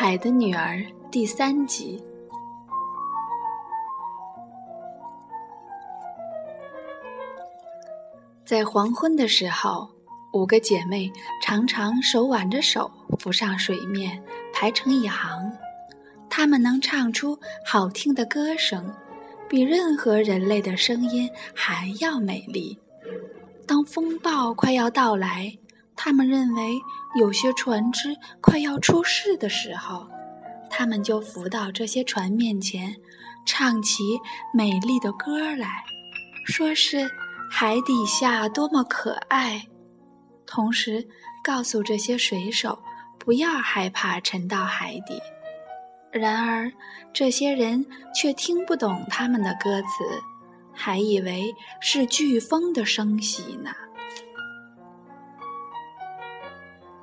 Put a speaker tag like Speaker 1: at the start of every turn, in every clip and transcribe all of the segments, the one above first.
Speaker 1: 海的女儿》第三集。在黄昏的时候，五个姐妹常常手挽着手浮上水面，排成一行。她们能唱出好听的歌声，比任何人类的声音还要美丽。当风暴快要到来，他们认为有些船只快要出事的时候，他们就浮到这些船面前，唱起美丽的歌来，说是海底下多么可爱，同时告诉这些水手不要害怕沉到海底。然而，这些人却听不懂他们的歌词。还以为是飓风的声息呢。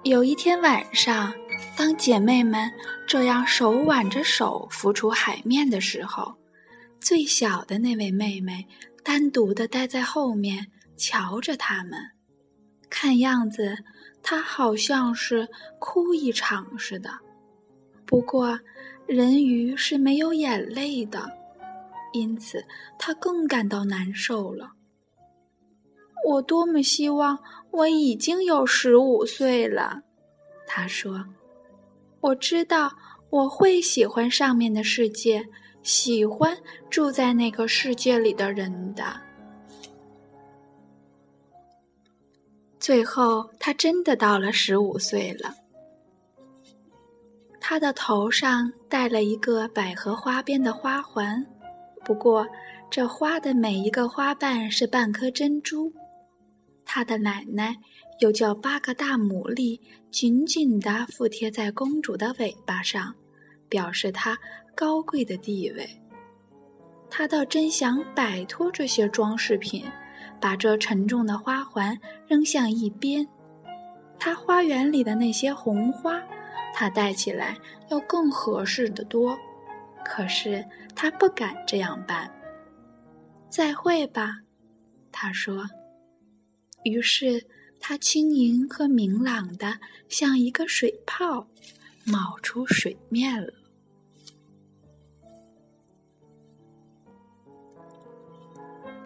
Speaker 1: 有一天晚上，当姐妹们这样手挽着手浮出海面的时候，最小的那位妹妹单独的待在后面瞧着他们。看样子，她好像是哭一场似的。不过，人鱼是没有眼泪的。因此，她更感到难受了。我多么希望我已经有十五岁了，他说：“我知道我会喜欢上面的世界，喜欢住在那个世界里的人的。”最后，他真的到了十五岁了。他的头上戴了一个百合花边的花环。不过，这花的每一个花瓣是半颗珍珠。他的奶奶又叫八个大牡蛎，紧紧地附贴在公主的尾巴上，表示她高贵的地位。他倒真想摆脱这些装饰品，把这沉重的花环扔向一边。他花园里的那些红花，他戴起来要更合适的多。可是他不敢这样办。再会吧，他说。于是它轻盈和明朗的，像一个水泡，冒出水面了。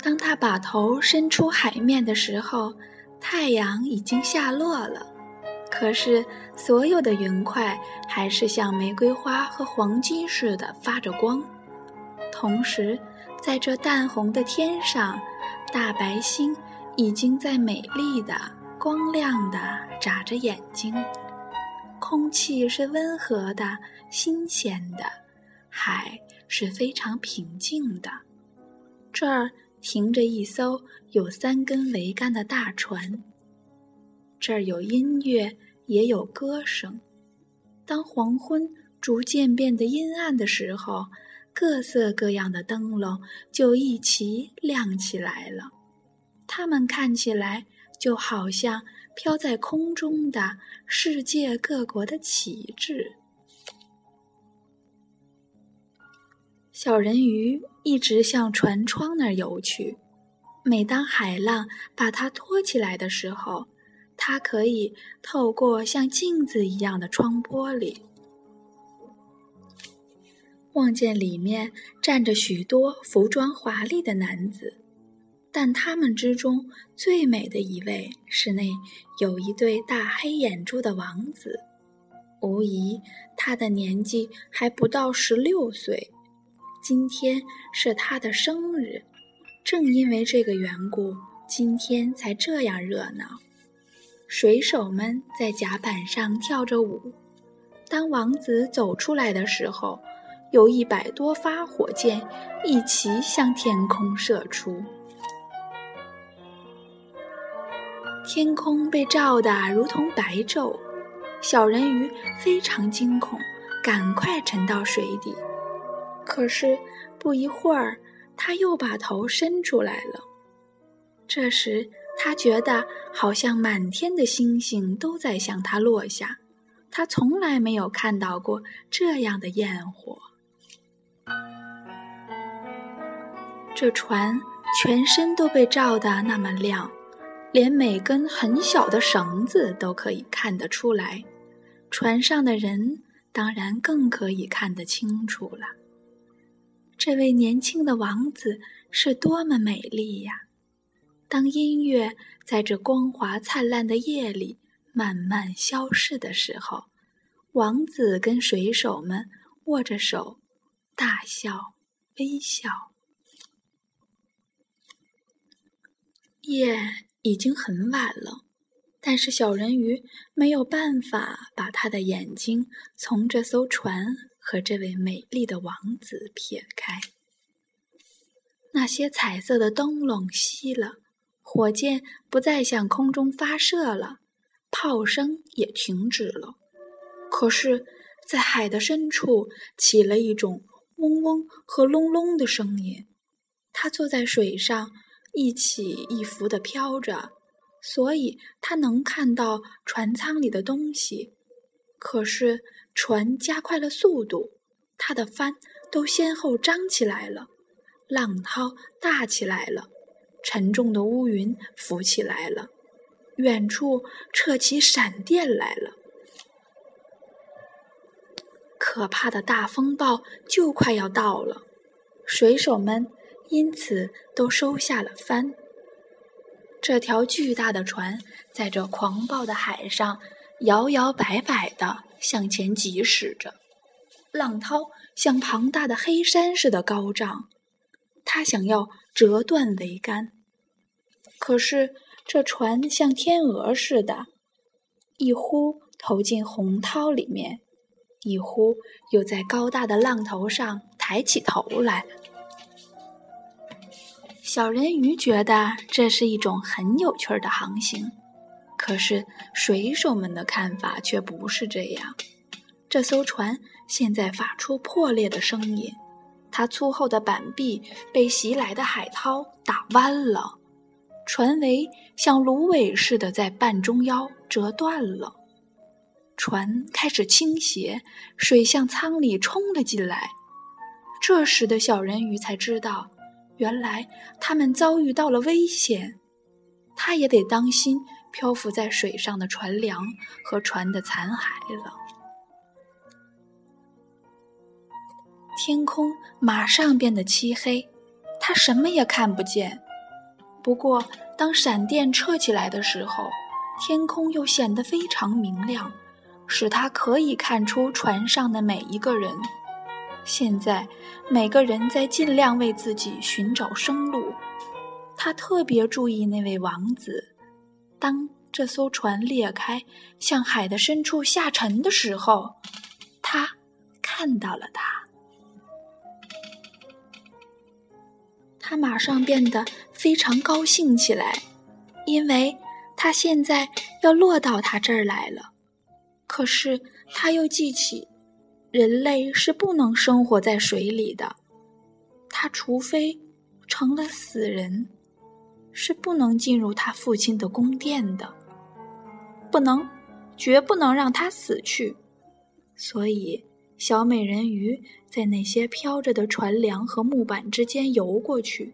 Speaker 1: 当他把头伸出海面的时候，太阳已经下落了。可是，所有的云块还是像玫瑰花和黄金似的发着光。同时，在这淡红的天上，大白星已经在美丽的、光亮的眨着眼睛。空气是温和的、新鲜的，海是非常平静的。这儿停着一艘有三根桅杆的大船。这儿有音乐，也有歌声。当黄昏逐渐变得阴暗的时候，各色各样的灯笼就一齐亮起来了。它们看起来就好像飘在空中的世界各国的旗帜。小人鱼一直向船窗那儿游去。每当海浪把它托起来的时候，它可以透过像镜子一样的窗玻璃，望见里面站着许多服装华丽的男子，但他们之中最美的一位是那有一对大黑眼珠的王子。无疑，他的年纪还不到十六岁。今天是他的生日，正因为这个缘故，今天才这样热闹。水手们在甲板上跳着舞。当王子走出来的时候，有一百多发火箭一齐向天空射出，天空被照得如同白昼。小人鱼非常惊恐，赶快沉到水底。可是不一会儿，他又把头伸出来了。这时，他觉得好像满天的星星都在向他落下，他从来没有看到过这样的焰火。这船全身都被照得那么亮，连每根很小的绳子都可以看得出来。船上的人当然更可以看得清楚了。这位年轻的王子是多么美丽呀！当音乐在这光华灿烂的夜里慢慢消逝的时候，王子跟水手们握着手，大笑微笑。夜已经很晚了，但是小人鱼没有办法把他的眼睛从这艘船和这位美丽的王子撇开。那些彩色的灯笼熄了。火箭不再向空中发射了，炮声也停止了。可是，在海的深处起了一种嗡嗡和隆隆的声音。他坐在水上，一起一伏地飘着，所以他能看到船舱里的东西。可是，船加快了速度，它的帆都先后张起来了，浪涛大起来了。沉重的乌云浮起来了，远处撤起闪电来了，可怕的大风暴就快要到了。水手们因此都收下了帆。这条巨大的船在这狂暴的海上摇摇摆摆地向前疾驶着，浪涛像庞大的黑山似的高涨。他想要折断桅杆，可是这船像天鹅似的，一忽投进洪涛里面，一忽又在高大的浪头上抬起头来。小人鱼觉得这是一种很有趣的航行，可是水手们的看法却不是这样。这艘船现在发出破裂的声音。它粗厚的板壁被袭来的海涛打弯了，船桅像芦苇似的在半中腰折断了，船开始倾斜，水向舱里冲了进来。这时的小人鱼才知道，原来他们遭遇到了危险，他也得当心漂浮在水上的船梁和船的残骸了。天空马上变得漆黑，他什么也看不见。不过，当闪电撤起来的时候，天空又显得非常明亮，使他可以看出船上的每一个人。现在，每个人在尽量为自己寻找生路。他特别注意那位王子。当这艘船裂开，向海的深处下沉的时候，他看到了他。他马上变得非常高兴起来，因为他现在要落到他这儿来了。可是他又记起，人类是不能生活在水里的，他除非成了死人，是不能进入他父亲的宫殿的，不能，绝不能让他死去。所以。小美人鱼在那些飘着的船梁和木板之间游过去，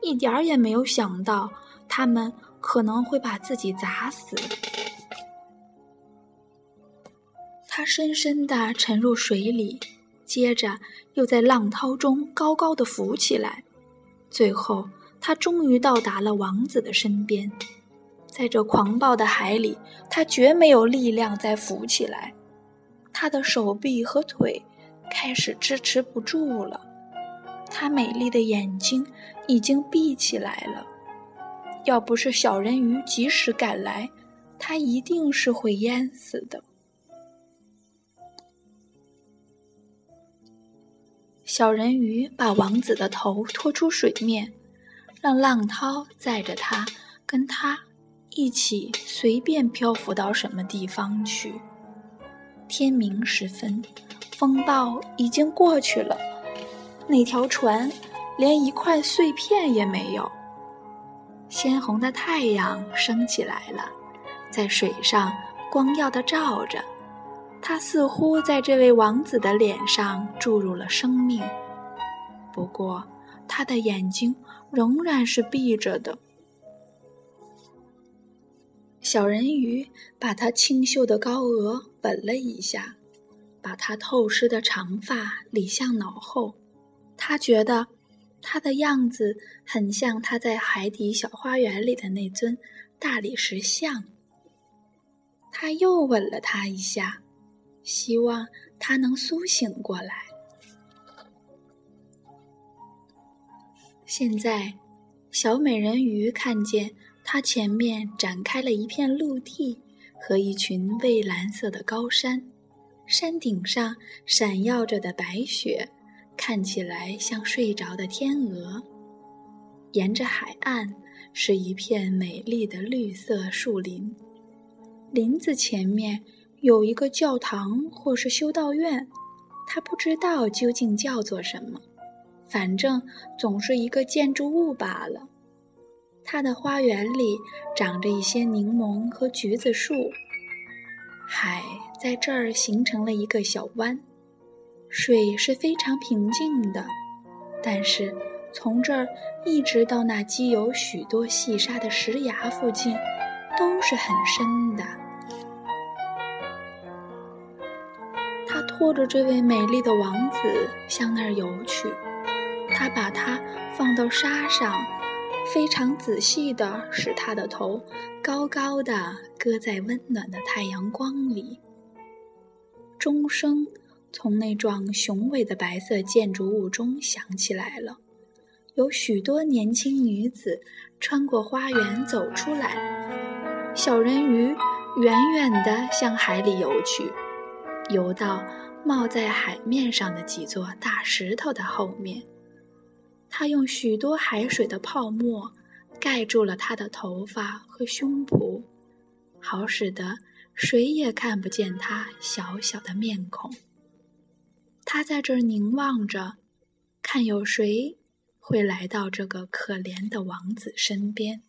Speaker 1: 一点儿也没有想到他们可能会把自己砸死。他深深地沉入水里，接着又在浪涛中高高的浮起来，最后他终于到达了王子的身边。在这狂暴的海里，他绝没有力量再浮起来。他的手臂和腿开始支持不住了，他美丽的眼睛已经闭起来了。要不是小人鱼及时赶来，他一定是会淹死的。小人鱼把王子的头拖出水面，让浪涛载着他，跟他一起随便漂浮到什么地方去。天明时分，风暴已经过去了，那条船连一块碎片也没有。鲜红的太阳升起来了，在水上光耀的照着，他似乎在这位王子的脸上注入了生命。不过，他的眼睛仍然是闭着的。小人鱼把他清秀的高额吻了一下，把他透湿的长发理向脑后。他觉得他的样子很像他在海底小花园里的那尊大理石像。他又吻了他一下，希望他能苏醒过来。现在，小美人鱼看见它前面展开了一片陆地和一群蔚蓝色的高山，山顶上闪耀着的白雪看起来像睡着的天鹅。沿着海岸是一片美丽的绿色树林，林子前面有一个教堂或是修道院，他不知道究竟叫做什么。反正总是一个建筑物罢了。它的花园里长着一些柠檬和橘子树，海在这儿形成了一个小湾，水是非常平静的。但是从这儿一直到那积有许多细沙的石崖附近，都是很深的。拖着这位美丽的王子向那儿游去。他把它放到沙上，非常仔细地使他的头高高的搁在温暖的太阳光里。钟声从那幢雄伟的白色建筑物中响起来了，有许多年轻女子穿过花园走出来。小人鱼远远地向海里游去，游到冒在海面上的几座大石头的后面，他用许多海水的泡沫盖住了他的头发和胸脯，好使得谁也看不见他小小的面孔。他在这儿凝望着，看有谁会来到这个可怜的王子身边。